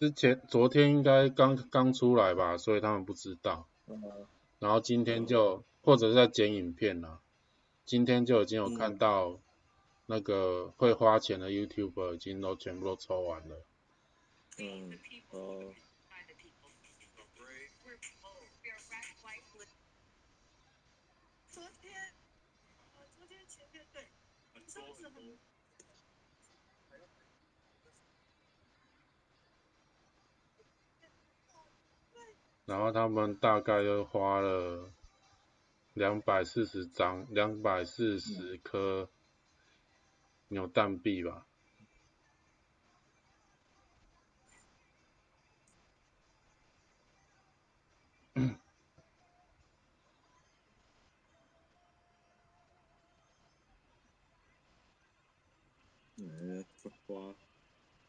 之前昨天应该刚刚出来吧，所以他们不知道。嗯，然后今天就或者是在剪影片了，今天就已经有看到那个会花钱的 YouTuber 已经都全部都抽完了。嗯，哦，昨天，呃，昨天前天对，上次很然后他们大概又花了两百四十张，两百四十颗扭蛋币吧。呃，花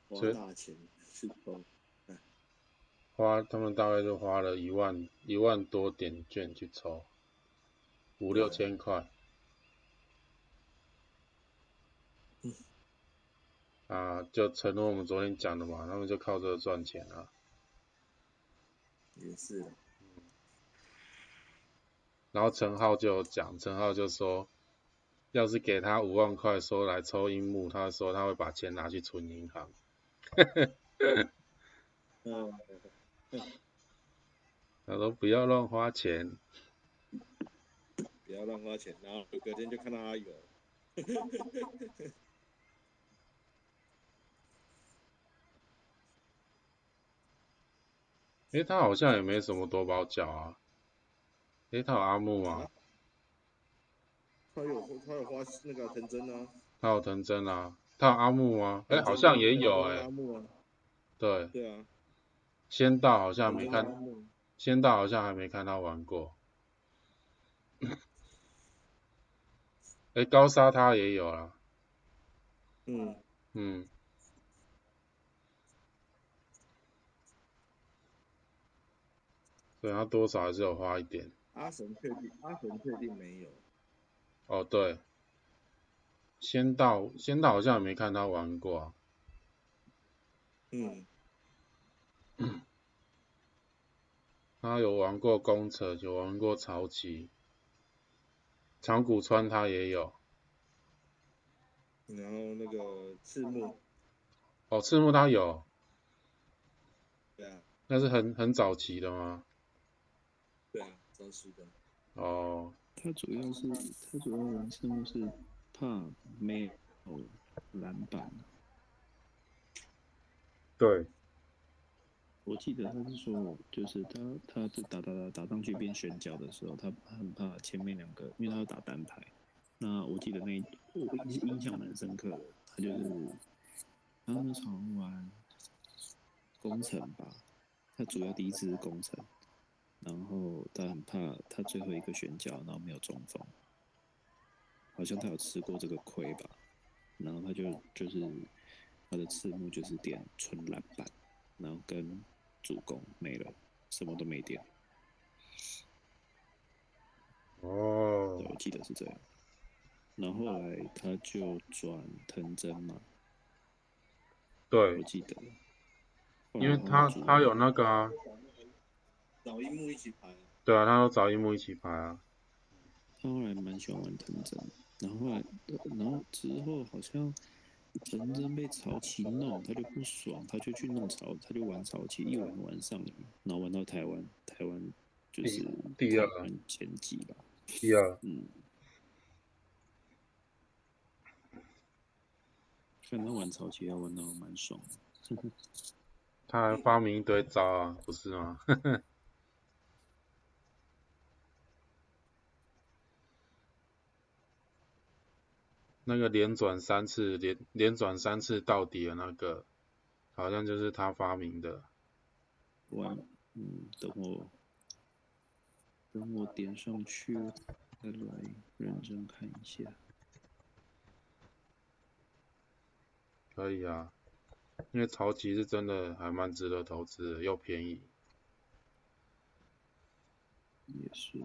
花大钱去抽，花他们大概就花了一万一万多点券去抽，五六千块。啊，就承诺我们昨天讲的嘛，他们就靠这个赚钱啊。也是嗯，然后陈浩就讲，陈浩就说，要是给他五万块说来抽樱木，他说他会把钱拿去存银行。嗯，他说不要乱花钱。不要乱花钱，然后隔天就看到他有，诶，他好像也没什么多包角啊。诶，他有阿木吗？他有他有花那个藤真啊，他有藤真啊。他有阿木吗？诶，好像也有诶。阿木啊，对，对啊，仙道好像没看，仙道好像还没看他玩过。诶，高沙他也有啦。嗯，嗯，对他多少还是有花一点。阿神确定，阿神确定没有，哦，对，仙道仙道好像也没看他玩过啊。嗯，他有玩过宫城，有玩过潮崎，长谷川他也有。然后那个赤木，哦，赤木他有，对啊，那是很很早期的吗？对啊，早期的，哦，他主要是他主要玩赤木是怕没有篮板，对，我记得他是说，就是他他打打打打上去变选角的时候，他很怕前面两个，因为他要打单排。那我记得那我印象蛮深刻的，他就是他那时候玩工程吧，他主要第一次是工程，然后他很怕他最后一个选角，然后没有中锋，好像他有吃过这个亏吧，然后他就就是他的赤木就是点纯篮板，然后跟主攻没了，什么都没点。哦，，我记得是这样。然后后来他就转藤真嘛，我，记得。因为他他有那个啊，找樱木一起排，对啊，他有找樱木一起排啊。他后来蛮喜欢玩藤真，然后后来，然后之后好像藤真被潮崎弄，他就不爽，他就去弄潮，他就玩潮起，一玩玩上瘾，然后玩到台湾，台湾就是第第二前几吧，第二，嗯。看他玩潮崎，他玩到蛮爽的。他还发明一堆招啊，不是吗？那个连转三次，连连转三次到底的那个，好像就是他发明的。哇，嗯，等我等我点上去，再来认真看一下。可以啊，因为潮汐是真的还蛮值得投资的，又便宜。也是，